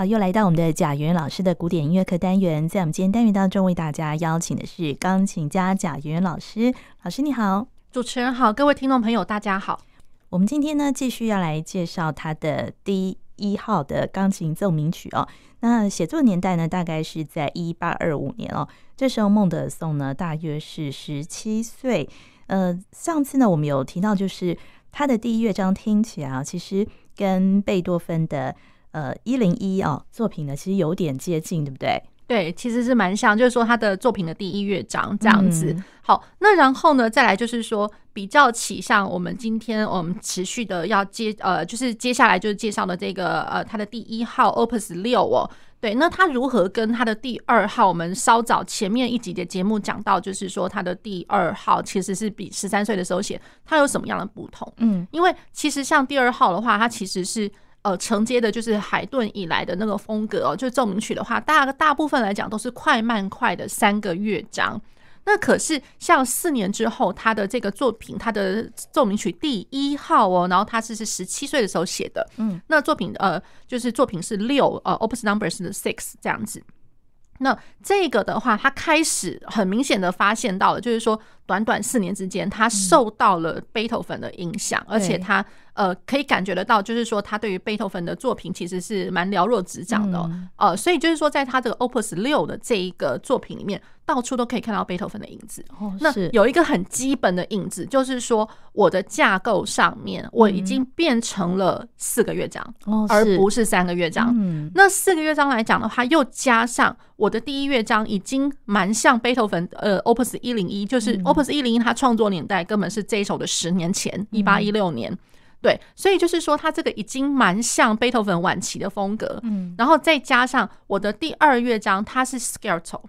好，又来到我们的贾圆老师的古典音乐课单元，在我们今天单元当中，为大家邀请的是钢琴家贾圆老师。老师你好，主持人好，各位听众朋友大家好。我们今天呢，继续要来介绍他的第一号的钢琴奏鸣曲哦。那写作年代呢，大概是在一八二五年哦。这时候孟德尔颂呢，大约是十七岁。呃，上次呢，我们有提到，就是他的第一乐章听起来啊，其实跟贝多芬的。呃，一零一哦，作品呢其实有点接近，对不对？对，其实是蛮像，就是说他的作品的第一乐章这样子。嗯、好，那然后呢，再来就是说比较起像我们今天我们持续的要接呃，就是接下来就是介绍的这个呃，他的第一号 Opus 六哦。对，那他如何跟他的第二号？我们稍早前面一集的节目讲到，就是说他的第二号其实是比十三岁的时候写，他有什么样的不同？嗯，因为其实像第二号的话，它其实是。呃，承接的就是海顿以来的那个风格哦，就奏鸣曲的话，大大部分来讲都是快慢快的三个乐章。那可是像四年之后，他的这个作品，他的奏鸣曲第一号哦，然后他是是十七岁的时候写的，嗯，那作品呃，就是作品是六呃，Opus number 是 six 这样子。那这个的话，他开始很明显的发现到了，就是说短短四年之间，他受到了贝多芬的影响，而且他。呃，可以感觉得到，就是说他对于贝多芬的作品其实是蛮了若指掌的，嗯，呃，所以就是说，在他这个 Opus 六的这一个作品里面，到处都可以看到贝多芬的影子。哦，那有一个很基本的影子，就是说我的架构上面我已经变成了四个乐章，嗯，而不是三个乐章。嗯，那四个乐章来讲的话，又加上我的第一乐章已经蛮像贝多芬，呃，Opus 一零一，就是 Opus 一零一，他创作年代根本是这一首的十年前，一八一六年。对，所以就是说，他这个已经蛮像贝多芬晚期的风格，嗯，然后再加上我的第二乐章，它是 Scherzo。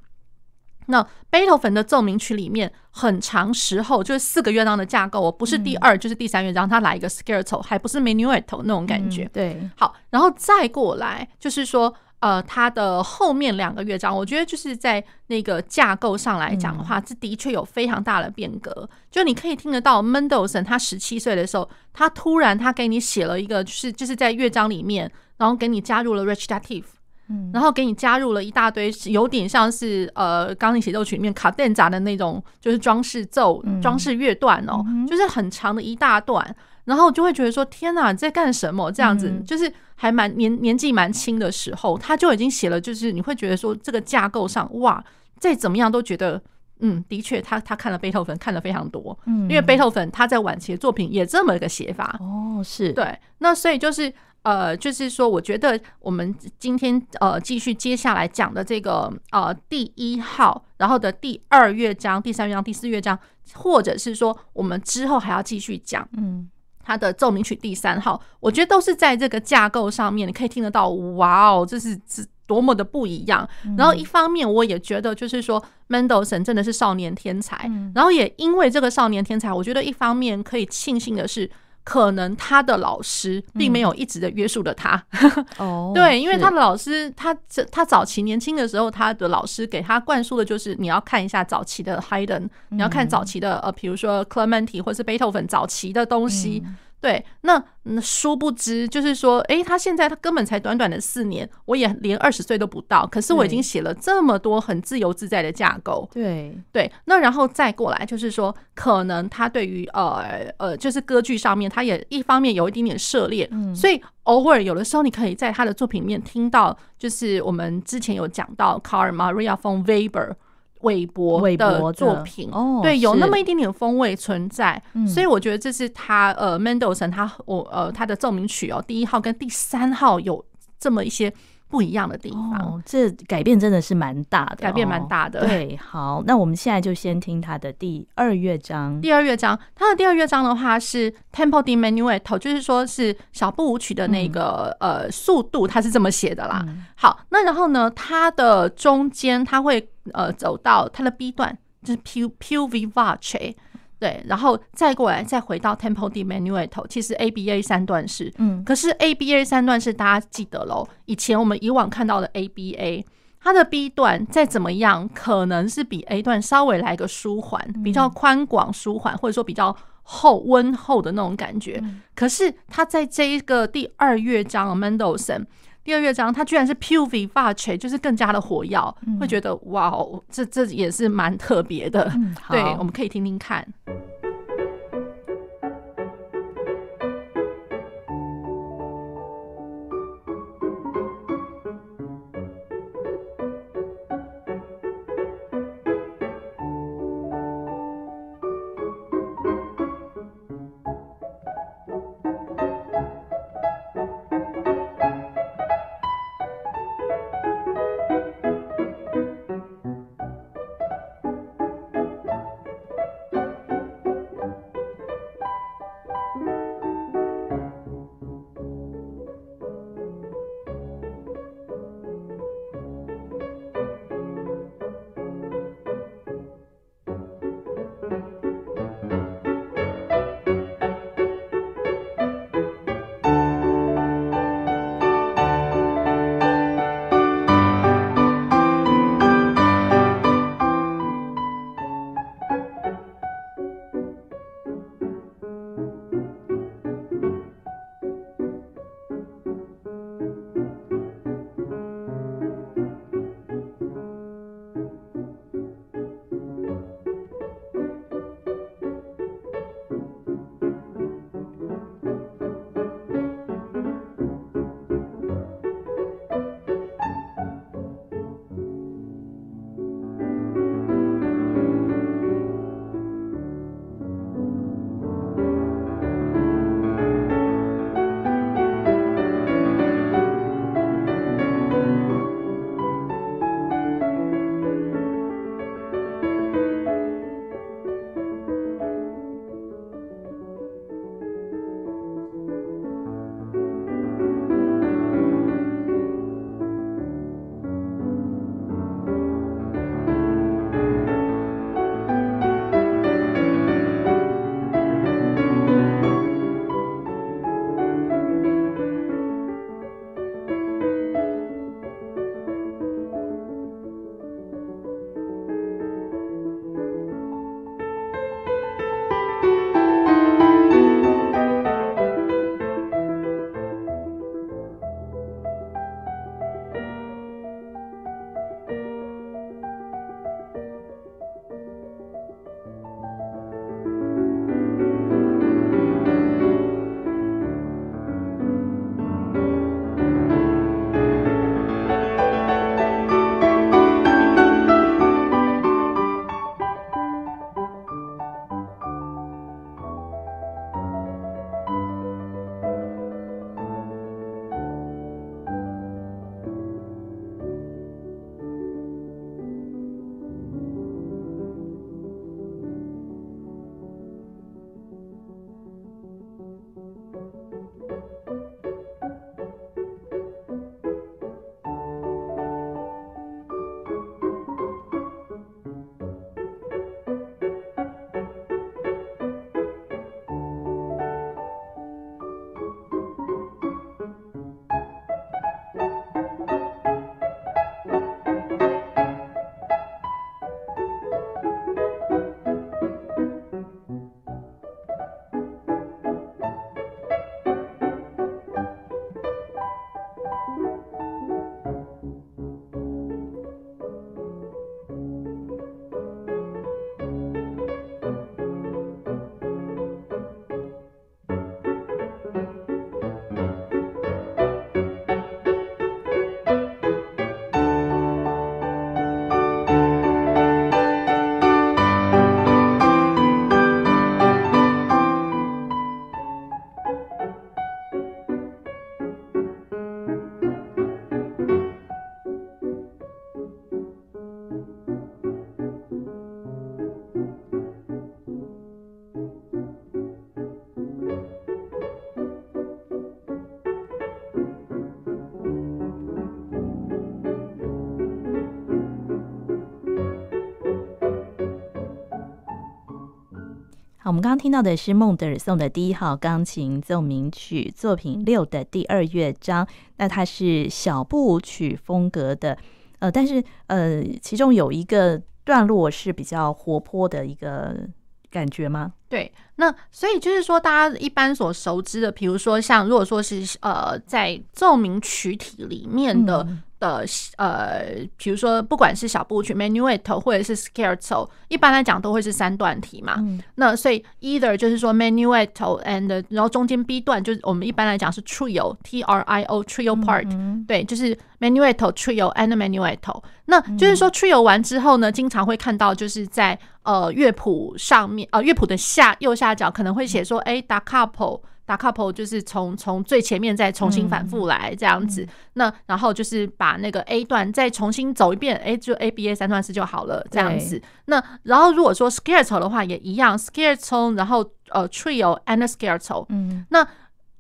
那贝多芬的奏鸣曲里面，很长时候就是四个乐章的架构，我不是第二就是第三乐章，它来一个 Scherzo，还不是 Menuetto 那种感觉。对，好，然后再过来就是说。呃，它的后面两个乐章，我觉得就是在那个架构上来讲的话，这的确有非常大的变革。就你可以听得到，Mendelssohn 他十七岁的时候，他突然他给你写了一个，就是就是在乐章里面，然后给你加入了 recitative，然后给你加入了一大堆，有点像是呃钢琴协奏曲里面卡顿扎的那种，就是装饰奏、装饰乐段哦，就是很长的一大段。然后就会觉得说：“天哪，你在干什么？”这样子，就是还蛮年年纪蛮轻的时候，他就已经写了。就是你会觉得说，这个架构上，哇，再怎么样都觉得，嗯，的确，他他看了贝多芬看了非常多，嗯，因为贝多芬他在晚期的作品也这么一个写法。哦，是对。那所以就是呃，就是说，我觉得我们今天呃继续接下来讲的这个呃第一号，然后的第二乐章、第三乐章、第四乐章，或者是说我们之后还要继续讲，嗯。他的奏鸣曲第三号，我觉得都是在这个架构上面，你可以听得到，哇哦，这是是多么的不一样。然后一方面，我也觉得就是说，Mendelssohn 真的是少年天才。然后也因为这个少年天才，我觉得一方面可以庆幸的是。可能他的老师并没有一直的约束着他，哦，对，因为他的老师，他这他早期年轻的时候，他的老师给他灌输的就是你要看一下早期的 Haydn，你要看早期的呃，比如说 Clementi 或是贝多芬早期的东西。对，那那殊不知，就是说，哎、欸，他现在他根本才短短的四年，我也连二十岁都不到，可是我已经写了这么多很自由自在的架构。对对，那然后再过来，就是说，可能他对于呃呃，就是歌剧上面，他也一方面有一点点涉猎，嗯，所以偶尔有的时候，你可以在他的作品里面听到，就是我们之前有讲到卡尔玛瑞亚冯韦伯。韦伯的作品，哦，对，有那么一点点风味存在，所以我觉得这是他呃，Mendelssohn 他我呃他的奏鸣曲哦，第一号跟第三号有这么一些。不一样的地方，哦，这改变真的是蛮大的，改变蛮大的。对，好，那我们现在就先听他的第二乐章。第二乐章，他的第二乐章的话是 Tempo di minuetto，就是说是小步舞曲的那个、嗯、呃速度，他是这么写的啦。嗯、好，那然后呢，它的中间它会呃走到它的 B 段，就是 più più vivace。对，然后再过来，再回到 Tempo di menuetto，其实 A B A 三段式，嗯，可是 A B A 三段式大家记得喽，以前我们以往看到的 A B A，它的 B 段再怎么样，可能是比 A 段稍微来个舒缓，比较宽广舒缓，或者说比较厚温厚的那种感觉。可是它在这一个第二乐章，Mendelssohn 第二乐章它居然是 più vivace，就是更加的火药，嗯、会觉得哇哦，这这也是蛮特别的。嗯、对，我们可以听听看。我们刚刚听到的是孟德尔颂的第一号钢琴奏鸣曲作品六的第二乐章，那它是小步舞曲风格的，呃，但是呃，其中有一个段落是比较活泼的一个感觉吗？对，那所以就是说，大家一般所熟知的，比如说像如果说是呃，在奏鸣曲体里面的。嗯的呃，比如说不管是小步曲 Menuetto 或者是 Scherzo，一般来讲都会是三段体嘛。嗯、那所以 either 就是说 Menuetto and 然后中间 B 段就是我们一般来讲是 Trio T R I O Trio part，嗯嗯对，就是 Menuetto Trio and Menuetto。那就是说 Trio 完之后呢，经常会看到就是在呃乐谱上面呃乐谱的下右下角可能会写说哎 Da capo。Da capo 就是从从最前面再重新反复来这样子，嗯、那然后就是把那个 A 段再重新走一遍，哎，就 A B A 三段式就好了这样子。那然后如果说 Scherzo 的话也一样，Scherzo 然后呃 Trio and Scherzo，嗯，那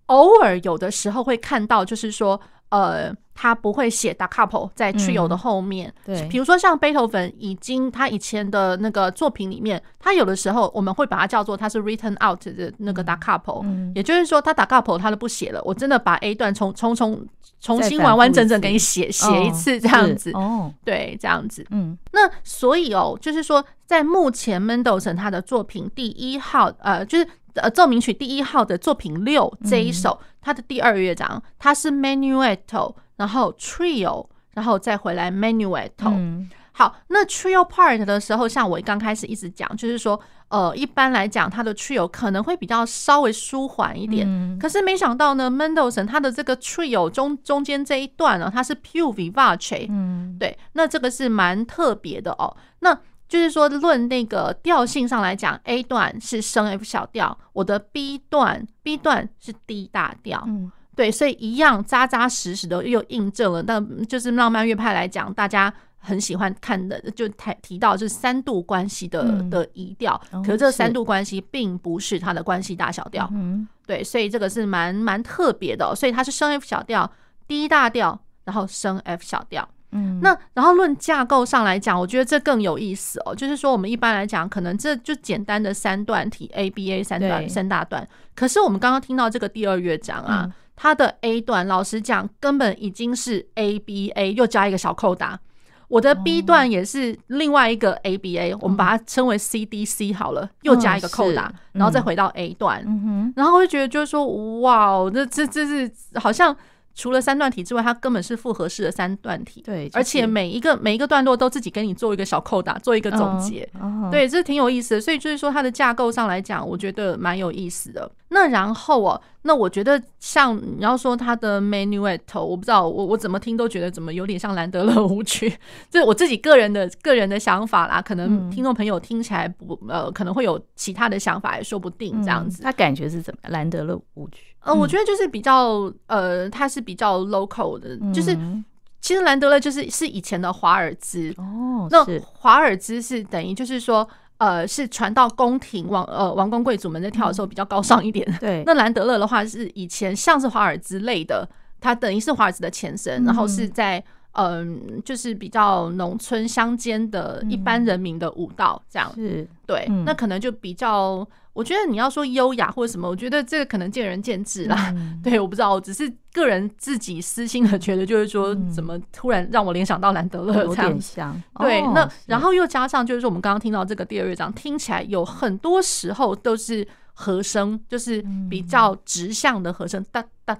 偶尔有的时候会看到就是说。呃，他不会写 da capo 在 trio 的后面，嗯、对，比如说像贝多芬已经他以前的那个作品里面，他有的时候我们会把它叫做他是 written out 的那个 da capo，嗯，也就是说他 da capo 他都不写了，我真的把 A 段重重重重新完完整整给你写写一次这样子，哦，对，这样子，嗯，那所以哦，就是说在目前 Mendelssohn 他的作品第一号，呃，就是。呃，奏鸣曲第一号的作品六这一首，它的第二乐章，它是 Menuetto，然后 Trio，然后再回来 Menuetto。嗯、好，那 Trio part 的时候，像我刚开始一直讲，就是说，呃，一般来讲，它的 Trio 可能会比较稍微舒缓一点。嗯、可是没想到呢，Mendelssohn 他的这个 Trio 中中间这一段呢，它是 più vivace。嗯，对，那这个是蛮特别的哦。那就是说，论那个调性上来讲，A 段是升 F 小调，我的 B 段 B 段是 D 大调，嗯，对，所以一样扎扎实实的又印证了。但就是浪漫乐派来讲，大家很喜欢看的，就提提到就是三度关系的的移调，可是这三度关系并不是它的关系大小调，嗯，对，所以这个是蛮蛮特别的，所以它是升 F 小调，D 大调，然后升 F 小调。嗯，那然后论架构上来讲，我觉得这更有意思哦。就是说，我们一般来讲，可能这就简单的三段体 A B A 三段三大段。可是我们刚刚听到这个第二乐章啊，嗯、它的 A 段，老实讲，根本已经是 A B A 又加一个小扣打。我的 B 段也是另外一个 A B A，、哦、我们把它称为 C D C 好了，又加一个扣打，嗯、然后再回到 A 段。嗯哼，然后我就觉得就是说，哇，这这这是好像。除了三段体之外，它根本是复合式的三段体。对，而且每一个每一个段落都自己跟你做一个小扣打，做一个总结。哦哦、对，这挺有意思的。所以就是说，它的架构上来讲，我觉得蛮有意思的。那然后哦，那我觉得像你要说它的 Menuetto，我不知道我我怎么听都觉得怎么有点像兰德勒舞曲，这我自己个人的个人的想法啦。可能听众朋友听起来不呃可能会有其他的想法也说不定这样子。他感觉是怎么样？兰德勒舞曲？呃，我觉得就是比较呃，它是比较 local 的，就是其实兰德勒就是是以前的华尔兹哦，那华尔兹是等于就是说。呃，是传到宫廷王呃王公贵族们在跳的时候比较高尚一点。嗯、对，那兰德勒的话是以前像是华尔兹类的，它等于是华尔兹的前身，嗯、然后是。在嗯、呃，就是比较农村乡间的一般人民的舞蹈这样。是，对，嗯、那可能就比较。我觉得你要说优雅或者什么，我觉得这个可能见仁见智啦。嗯、对，我不知道，我只是个人自己私心的觉得，就是说，怎么突然让我联想到兰德勒这样？对，哦、那然后又加上，就是说，我们刚刚听到这个第二乐章，听起来有很多时候都是和声，就是比较直向的和声，哒哒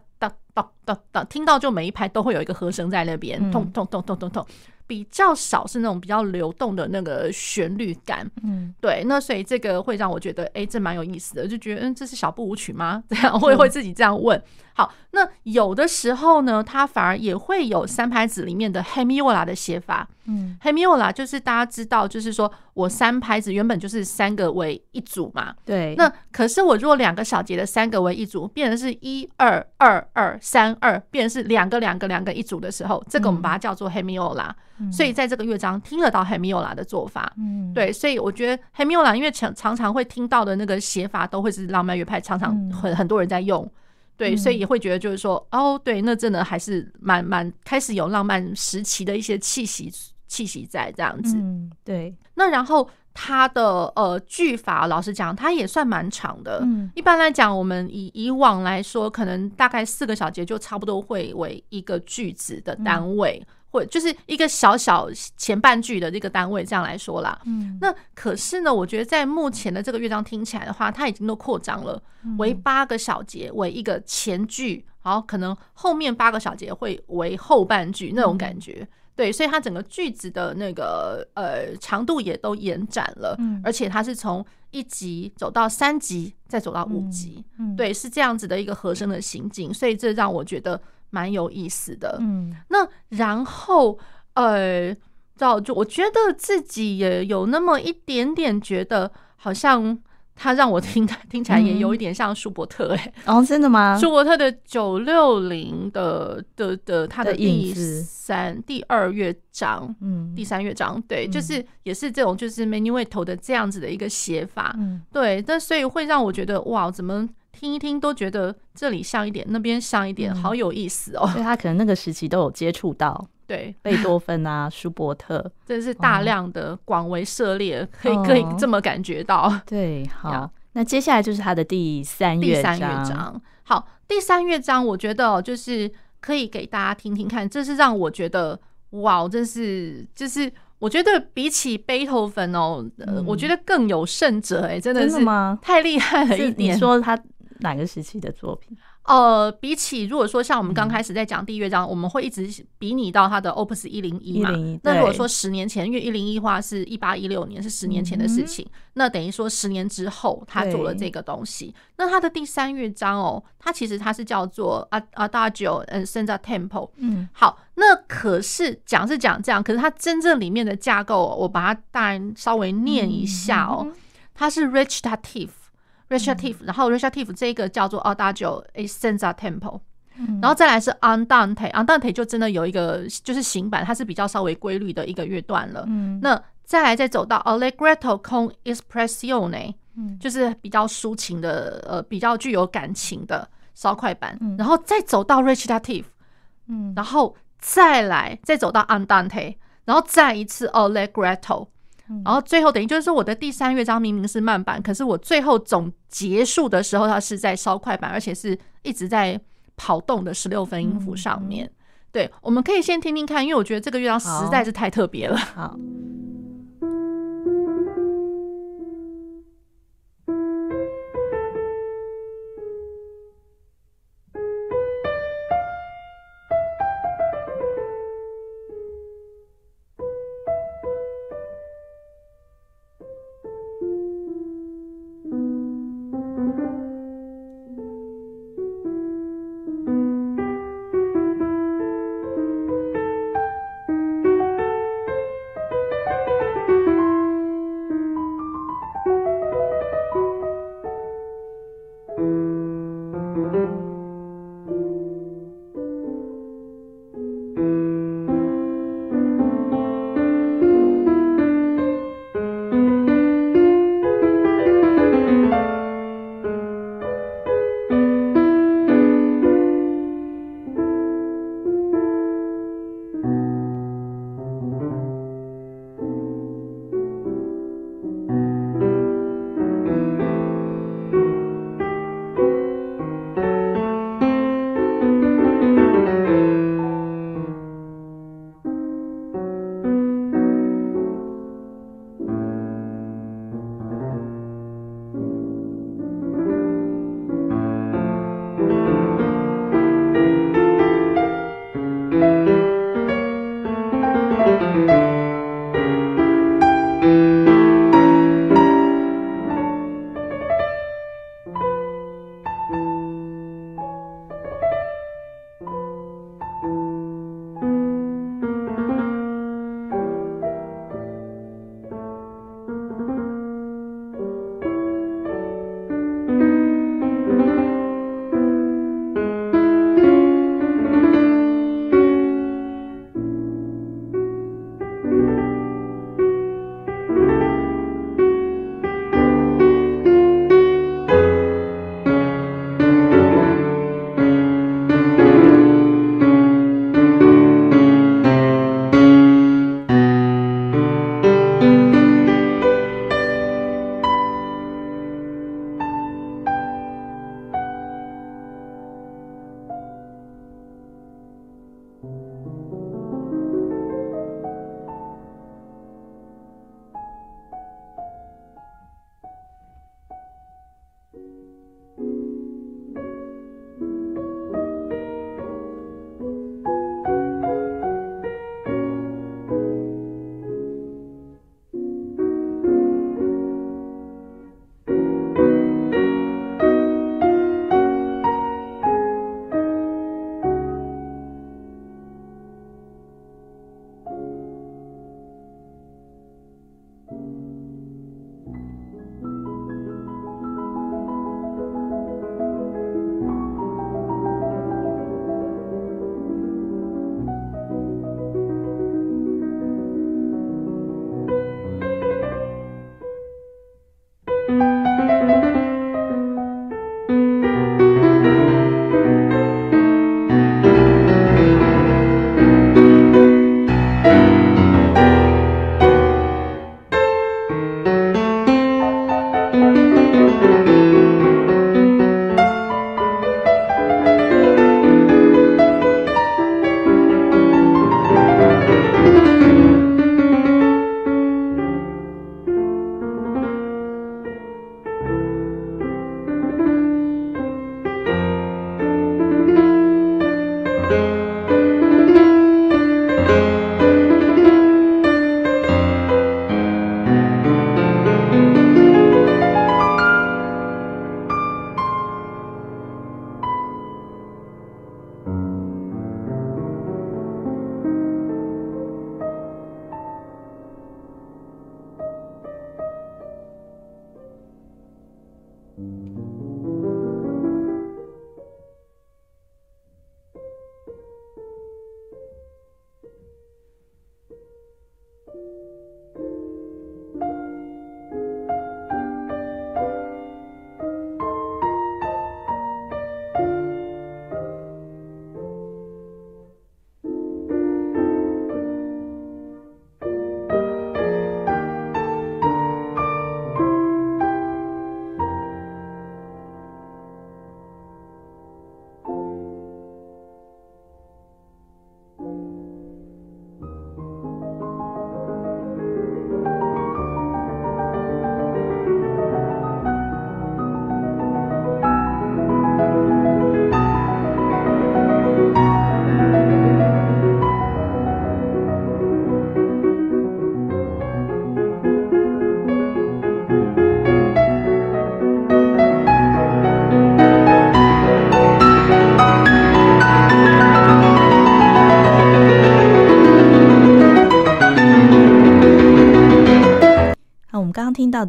哒哒哒哒，听到就每一拍都会有一个和声在那边，咚咚咚咚咚咚。比较少是那种比较流动的那个旋律感，嗯，对，那所以这个会让我觉得，哎、欸，这蛮有意思的，就觉得，嗯，这是小步舞曲吗？这样会会自己这样问。好，那有的时候呢，它反而也会有三拍子里面的 hemiola 的写法。嗯，hemiola 就是大家知道，就是说我三拍子原本就是三个为一组嘛。对。那可是我如果两个小节的三个为一组，变成是一二二二三二，变成是两个两个两个一组的时候，这个我们把它叫做 hemiola。嗯。所以在这个乐章听得到 hemiola 的做法。嗯。对，所以我觉得 hemiola 因为常常常会听到的那个写法，都会是浪漫乐派常常很很多人在用。对，所以也会觉得就是说，哦，对，那真的还是蛮蛮开始有浪漫时期的一些气息气息在这样子。嗯，对。那然后它的呃句法，老实讲，它也算蛮长的。嗯，一般来讲，我们以以往来说，可能大概四个小节就差不多会为一个句子的单位。或就是一个小小前半句的这个单位这样来说啦。嗯，那可是呢，我觉得在目前的这个乐章听起来的话，它已经都扩张了，为八个小节为一个前句，然后可能后面八个小节会为后半句那种感觉。嗯、对，所以它整个句子的那个呃长度也都延展了，嗯、而且它是从一级走到三级，再走到五级。嗯，对，是这样子的一个和声的行进，所以这让我觉得。蛮有意思的，嗯，那然后呃，到就我觉得自己也有那么一点点觉得，好像他让我听听起来也有一点像舒伯特哎、欸，哦，真的吗？舒伯特的九六零的的的他的第三第二乐章，嗯，第三乐章，对，嗯、就是也是这种就是 menuetto 的这样子的一个写法，嗯，对，但所以会让我觉得哇，怎么？听一听都觉得这里像一点，那边像一点，好有意思哦。所以他可能那个时期都有接触到，对 贝多芬啊、舒伯特，这是大量的广为涉猎，可以可以这么感觉到。对，好，那接下来就是他的第三乐章。好，第三乐章，我觉得就是可以给大家听听看，这是让我觉得哇，真是就是我觉得比起贝多芬哦，我觉得更有甚者哎，真的是吗？太厉害了一点。你说他。哪个时期的作品？呃，比起如果说像我们刚开始在讲第一乐章，嗯、我们会一直比拟到他的 Opus 一零一嘛。那如果说十年前，因为一零一话是一八一六年，是十年前的事情，嗯、那等于说十年之后他做了这个东西。那他的第三乐章哦，它其实它是叫做 Adagio and senza tempo。嗯，好，那可是讲是讲这样，可是它真正里面的架构，我把它当然稍微念一下哦，嗯、它是 recitative。recitative，然后 recitative 这个叫做 Adagio e senza tempo，然后再来是 Andante，Andante 就真的有一个就是行板，它是比较稍微规律的一个乐段了。嗯，那再来再走到 Allegretto con espressione，就是比较抒情的，呃，比较具有感情的稍快板。然后再走到 recitative，嗯，然后再来再走到 Andante，然后再一次 Allegretto。然后最后等于就是说，我的第三乐章明明是慢板，可是我最后总结束的时候，它是在稍快板，而且是一直在跑动的十六分音符上面。对，我们可以先听听看，因为我觉得这个乐章实在是太特别了。好。刚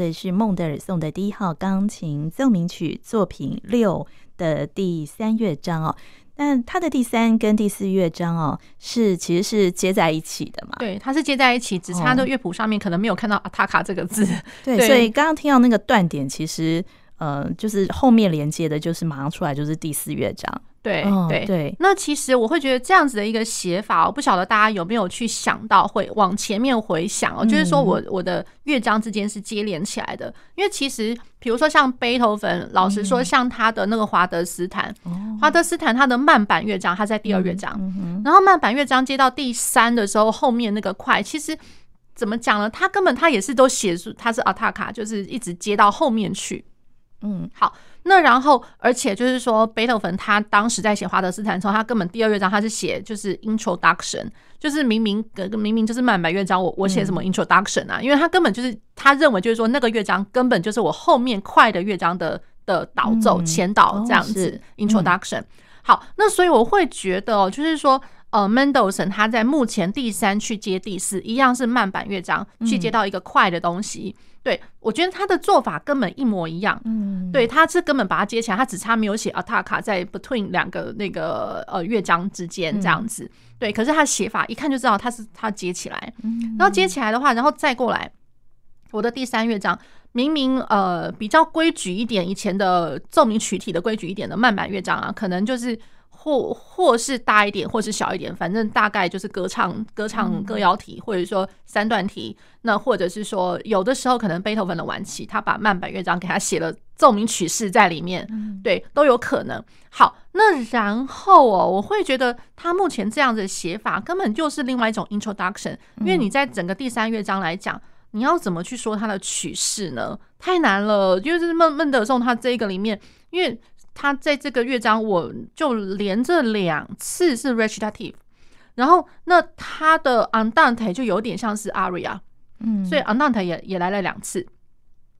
的是孟德尔颂的第一号钢琴奏鸣曲作品六的第三乐章哦。但它的第三跟第四乐章哦，是其实是接在一起的嘛？对，它是接在一起，只差的乐谱上面可能没有看到阿塔卡这个字。对，对，所以刚刚听到那个断点，其实呃，就是后面连接的，就是马上出来就是第四乐章。对对。对，那其实我会觉得这样子的一个写法，我不晓得大家有没有去想到，会往前面回想哦，就是说我我的乐章之间是接连起来的，因为其实比如说像贝多芬，老实说，像他的那个华德斯坦，华德斯坦他的慢板乐章，他在第二乐章，然后慢板乐章接到第三的时候，后面那个快，其实怎么讲呢？他根本他也是都写出他是阿塔卡，就是一直接到后面去，嗯，好。那然后，而且就是说，贝多芬他当时在写华德斯坦的时候，他根本第二乐章他是写就是 introduction，就是明明明明就是慢板乐章，我我写什么 introduction 啊？因为他根本就是他认为就是说那个乐章根本就是我后面快的乐章的的导奏前导这样子 introduction。好，那所以我会觉得哦，就是说。呃，Mendelssohn 他在目前第三去接第四，一样是慢板乐章去接到一个快的东西。嗯、对，我觉得他的做法根本一模一样。嗯，对，他是根本把它接起来，他只差没有写 Attacca 在 between 两个那个呃乐章之间这样子。嗯、对，可是他写法一看就知道他是他接起来。嗯，然后接起来的话，然后再过来，我的第三乐章明明呃比较规矩一点，以前的奏鸣曲体的规矩一点的慢板乐章啊，可能就是。或或是大一点，或是小一点，反正大概就是歌唱歌唱歌谣体，或者说三段体。那或者是说，有的时候可能贝多芬的晚期，他把慢板乐章给他写了奏鸣曲式在里面，对，都有可能。好，那然后哦，我会觉得他目前这样子的写法根本就是另外一种 introduction，因为你在整个第三乐章来讲，你要怎么去说它的曲式呢？太难了，就是孟孟德尔颂他这个里面，因为。他在这个乐章，我就连着两次是 recitative，然后那他的 andante 就有点像是 aria，嗯，所以 andante 也也来了两次，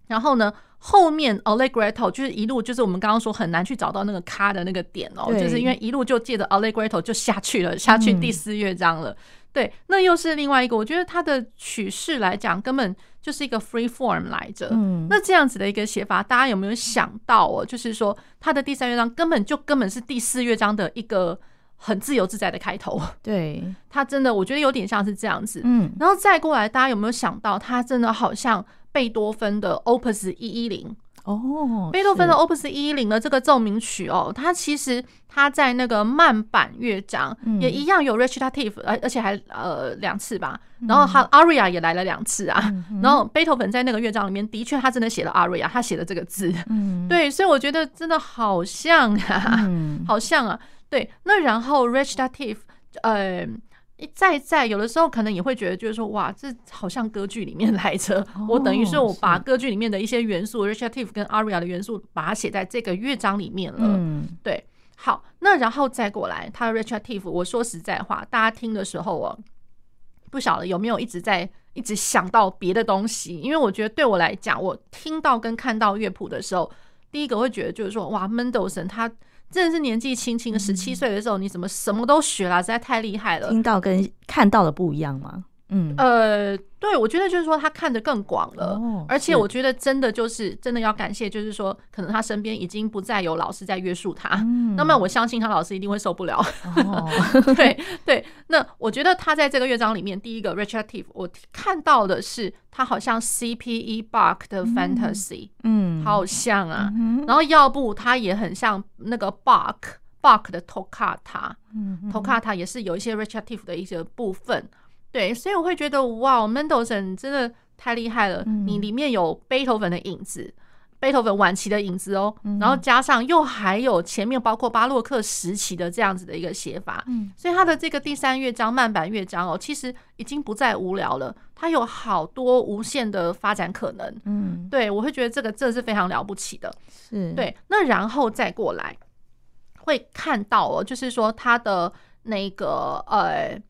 然后呢，后面 allegretto 就是一路就是我们刚刚说很难去找到那个卡的那个点哦，就是因为一路就借着 allegretto 就下去了，下去第四乐章了。对，那又是另外一个，我觉得它的曲式来讲，根本就是一个 free form 来着。嗯，那这样子的一个写法，大家有没有想到哦？就是说，它的第三乐章根本就根本是第四乐章的一个很自由自在的开头。对，它真的，我觉得有点像是这样子。嗯，然后再过来，大家有没有想到，它真的好像贝多芬的 Opus 一一零。哦，贝多芬的 Opus 一一零的这个奏鸣曲哦，它其实它在那个慢板乐章也一样有 recitative，而而且还呃两次吧，然后他 aria 也来了两次啊，然后贝多芬在那个乐章里面的确他真的写了 aria，他写了这个字，对，所以我觉得真的好像啊，好像啊，对，那然后 recitative，呃。在在有的时候可能也会觉得，就是说，哇，这好像歌剧里面来着。我等于是我把歌剧里面的一些元素，recitative 跟 aria 的元素，把它写在这个乐章里面了。嗯，对。好，那然后再过来，它的 recitative，我说实在话，大家听的时候哦，不晓得有没有一直在一直想到别的东西？因为我觉得对我来讲，我听到跟看到乐谱的时候，第一个会觉得就是说，哇，Mendelssohn 他。真的是年纪轻轻，十七岁的时候，你怎么什么都学啦？实在太厉害了。听到跟看到的不一样吗？嗯，呃。对，我觉得就是说他看得更广了，而且我觉得真的就是真的要感谢，就是说可能他身边已经不再有老师在约束他，那么我相信他老师一定会受不了。对对，那我觉得他在这个乐章里面，第一个 recitative，我看到的是他好像 C P E Bach 的 Fantasy，嗯，好像啊，然后要不他也很像那个 Bach Bach 的 Toccata，嗯，Toccata 也是有一些 recitative 的一些部分。对，所以我会觉得哇，Mendelssohn 真的太厉害了。你里面有贝多芬的影子，贝多芬晚期的影子哦，然后加上又还有前面包括巴洛克时期的这样子的一个写法，所以他的这个第三乐章慢板乐章哦，其实已经不再无聊了，它有好多无限的发展可能。嗯，对，我会觉得这个真的是非常了不起的。是，对，那然后再过来会看到哦，就是说他的那个呃。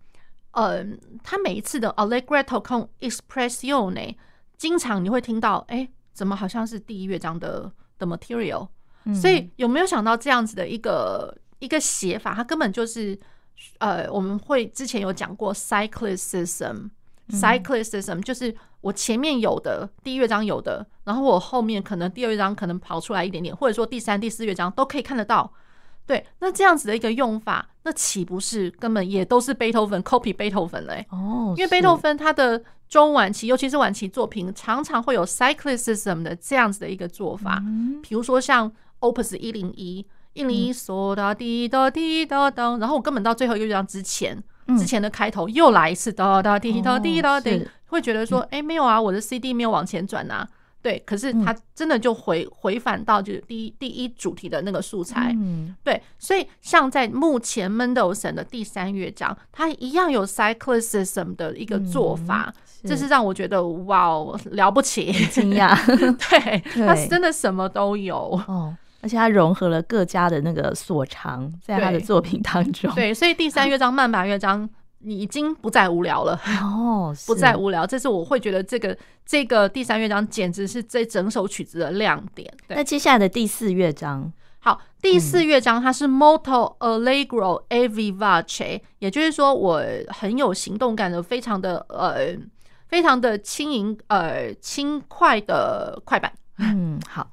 嗯，他每一次的 Allegretto con espressione，经常你会听到，哎，怎么好像是第一乐章的的 material？所以有没有想到这样子的一个一个写法？它根本就是，呃，我们会之前有讲过 cyclicism，cyclicism，就是我前面有的第一乐章有的，然后我后面可能第二乐章可能跑出来一点点，或者说第三、第四乐章都可以看得到。对，那这样子的一个用法，那岂不是根本也都是贝多芬 copy 贝多芬嘞？哦，因为贝多芬他的中晚期，尤其是晚期作品，常常会有 cyclicism 的这样子的一个做法。嗯，比如说像 Opus 一零一，一零一嗦哒滴哒滴哒当，然后我根本到最后一个乐章之前，之前的开头又来一次哒哒滴哒滴哒滴，会觉得说，哎，没有啊，我的 CD 没有往前转啊。对，可是他真的就回、嗯、回返到就是第一第一主题的那个素材，嗯、对，所以像在目前 Mendelssohn 的第三乐章，他一样有 cyclicism 的一个做法，嗯、这是让我觉得哇哦了不起，惊讶，对，他真的什么都有哦，而且他融合了各家的那个所长，在他的作品当中，对，对，所以第三乐章 慢板乐章。你已经不再无聊了哦，不再无聊，这是我会觉得这个这个第三乐章简直是这整首曲子的亮点。那接下来的第四乐章，好，第四乐章它是 Molto Allegro e vivace，也就是说我很有行动感的，非常的呃，非常的轻盈呃轻快的快板。嗯，好。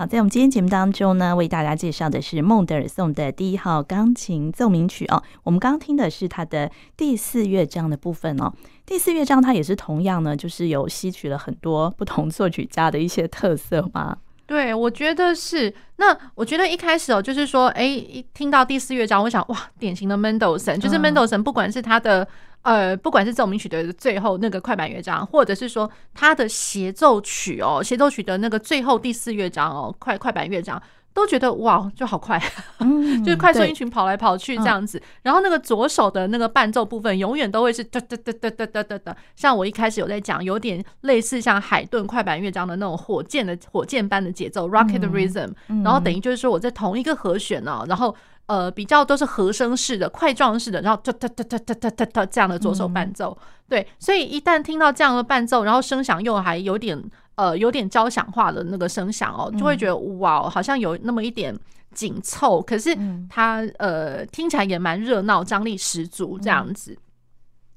好，在我们今天节目当中呢，为大家介绍的是孟德尔颂的第一号钢琴奏鸣曲哦。我们刚刚听的是他的第四乐章的部分哦。第四乐章它也是同样呢，就是有吸取了很多不同作曲家的一些特色吗？对，我觉得是。那我觉得一开始哦，就是说，哎，一听到第四乐章，我想，哇，典型的 Mendelssohn，就是 Mendelssohn，不管是他的。呃，不管是奏鸣曲的最后那个快板乐章，或者是说他的协奏曲哦，协奏曲的那个最后第四乐章哦，快快板乐章，都觉得哇，就好快，嗯、就是快速音群跑来跑去这样子。然后那个左手的那个伴奏部分，永远都会是哒哒哒哒哒哒哒哒，像我一开始有在讲，有点类似像海顿快板乐章的那种火箭的火箭般的节奏，rocket rhythm。然后等于就是说我在同一个和弦呢，然后。呃，比较都是和声式的、块状式的，然后哒哒哒哒哒哒哒哒这样的左手伴奏，嗯、对，所以一旦听到这样的伴奏，然后声响又还有点呃有点交响化的那个声响哦，就会觉得哇，好像有那么一点紧凑，可是它呃听起来也蛮热闹，张力十足这样子。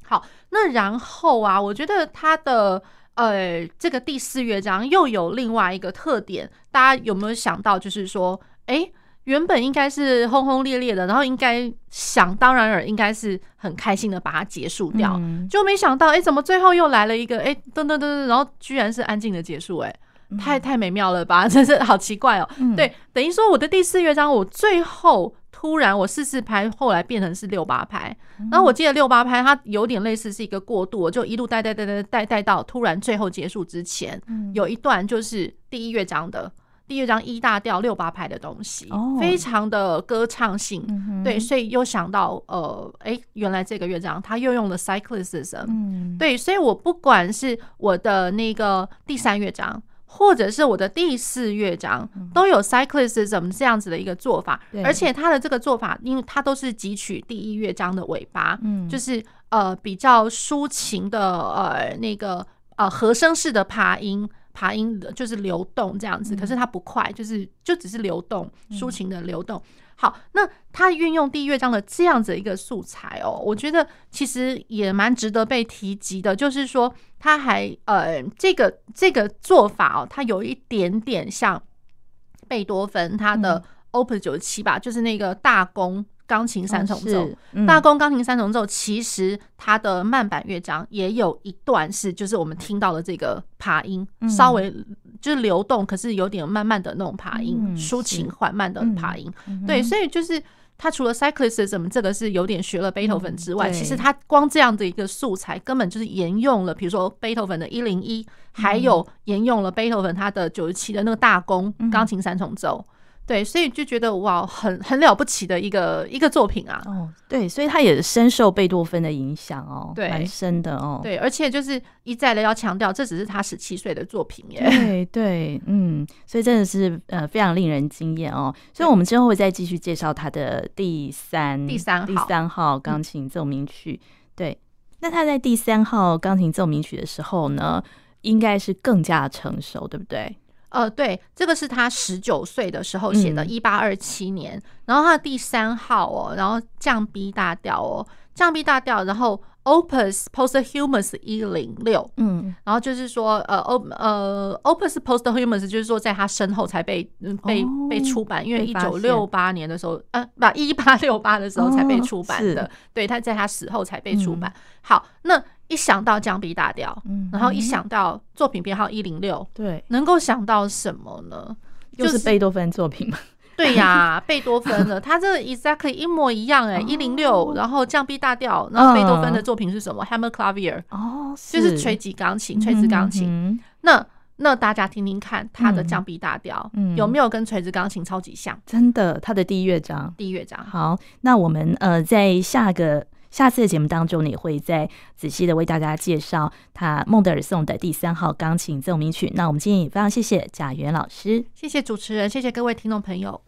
好，那然后啊，我觉得它的呃这个第四乐章又有另外一个特点，大家有没有想到？就是说，哎。原本应该是轰轰烈烈的，然后应该想当然尔应该是很开心的把它结束掉，嗯、就没想到哎，怎么最后又来了一个哎噔噔噔噔，然后居然是安静的结束，哎，太太美妙了吧，真是好奇怪哦。嗯、对，等于说我的第四乐章，我最后突然我四四拍，后来变成是六八拍，然后我记得六八拍它有点类似是一个过渡，我就一路带带带带带带到突然最后结束之前，有一段就是第一乐章的。第二章一大调六八拍的东西，oh, 非常的歌唱性，嗯、对，所以又想到呃，哎，原来这个乐章他又用了 cyclicism，嗯、对，所以我不管是我的那个第三乐章，或者是我的第四乐章，都有 cyclicism 这样子的一个做法，对。而且他的这个做法，因为它都是汲取第一乐章的尾巴，嗯、就是呃比较抒情的呃那个呃和声式的爬音。爬音的就是流动这样子，可是它不快，就是就只是流动，抒情的流动。好，那他运用第一乐章的这样子一个素材哦，我觉得其实也蛮值得被提及的，就是说他还呃这个这个做法哦，它有一点点像贝多芬他的 Opus 九十七吧，就是那个大弓。钢琴三重奏，嗯、大公钢琴三重奏，其实它的慢板乐章也有一段是，就是我们听到的这个爬音，嗯、稍微就是流动，可是有点慢慢的那种爬音，抒、嗯、情缓慢的爬音。嗯、对，所以就是它除了 cyclicism 这个是有点学了贝多芬之外，嗯、其实它光这样的一个素材，根本就是沿用了，比如说贝多芬的一零一，还有沿用了贝多芬他的九十七的那个大弓钢琴三重奏。对，所以就觉得哇，很很了不起的一个一个作品啊！哦，对，所以他也深受贝多芬的影响哦，对，蛮深的哦。对，而且就是一再的要强调，这只是他十七岁的作品耶。对对，嗯，所以真的是呃非常令人惊艳哦。所以我们之后会再继续介绍他的第三第三第三号钢琴奏鸣曲。嗯、对，那他在第三号钢琴奏鸣曲的时候呢，应该是更加成熟，对不对？呃，对，这个是他十九岁的时候写的，一八二七年。嗯、然后他的第三号哦，然后降 B 大调哦，降 B 大调，然后 Opus Posthumous 一零六，嗯，然后就是说，呃，O 呃 Opus Posthumous 就是说，在他身后才被被、哦、被出版，因为一九六八年的时候，呃，不，一八六八的时候才被出版的，哦、对，他在他死后才被出版。嗯、好，那。一想到降 B 大调，嗯、然后一想到作品编号一零六，对，能够想到什么呢？就是贝多芬作品嘛。对呀、啊，贝多芬的，他这个 exactly 一模一样哎、欸，一零六，然后降 B 大调，然后贝多芬的作品是什么？Hammer Clavier 哦，就是垂击钢琴，垂直钢琴。嗯、那那大家听听看，他的降 B 大调、嗯、有没有跟垂直钢琴超级像？真的，他的第一乐章，第一乐章。好，那我们呃，在下个。下次的节目当中，你会再仔细的为大家介绍他孟德尔颂的第三号钢琴奏鸣曲。那我们今天也非常谢谢贾元老师，谢谢主持人，谢谢各位听众朋友。